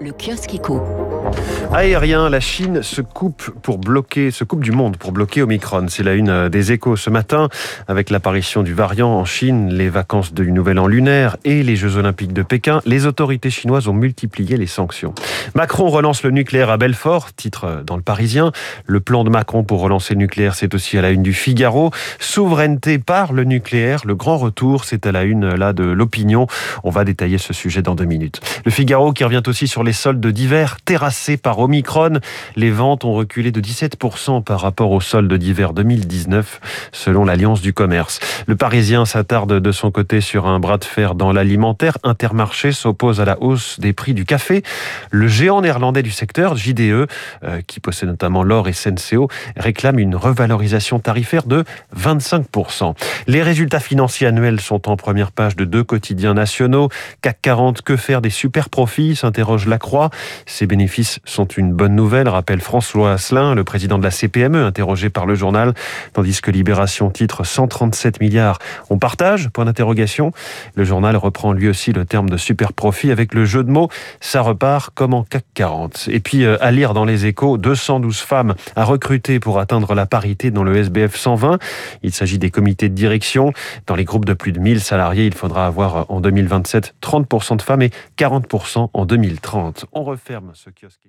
le kiosque éco. Aérien, la Chine se coupe pour bloquer, se coupe du monde pour bloquer Omicron. C'est la une des échos ce matin avec l'apparition du variant en Chine, les vacances du Nouvel An lunaire et les Jeux Olympiques de Pékin. Les autorités chinoises ont multiplié les sanctions. Macron relance le nucléaire à Belfort, titre dans le Parisien. Le plan de Macron pour relancer le nucléaire, c'est aussi à la une du Figaro. Souveraineté par le nucléaire, le grand retour, c'est à la une là de l'opinion. On va détailler ce sujet dans deux minutes. Le Figaro qui revient aussi sur les soldes d'hiver terrassés par Omicron. Les ventes ont reculé de 17% par rapport aux soldes d'hiver 2019, selon l'Alliance du commerce. Le Parisien s'attarde de son côté sur un bras de fer dans l'alimentaire. Intermarché s'oppose à la hausse des prix du café. Le géant néerlandais du secteur, JDE, euh, qui possède notamment l'or et Senseo, réclame une revalorisation tarifaire de 25%. Les résultats financiers annuels sont en première page de deux quotidiens nationaux. CAC 40, que faire des super profits s'interroge la Croix. Ces bénéfices sont une bonne nouvelle, rappelle François Asselin, le président de la CPME, interrogé par le journal, tandis que Libération titre 137 milliards. On partage? Point d'interrogation. Le journal reprend lui aussi le terme de super profit avec le jeu de mots. Ça repart comme en CAC 40. Et puis euh, à lire dans les échos, 212 femmes à recruter pour atteindre la parité dans le SBF 120. Il s'agit des comités de direction. Dans les groupes de plus de 1000 salariés, il faudra avoir euh, en 2027 30% de femmes et 40% en 2030. On referme ce kiosque.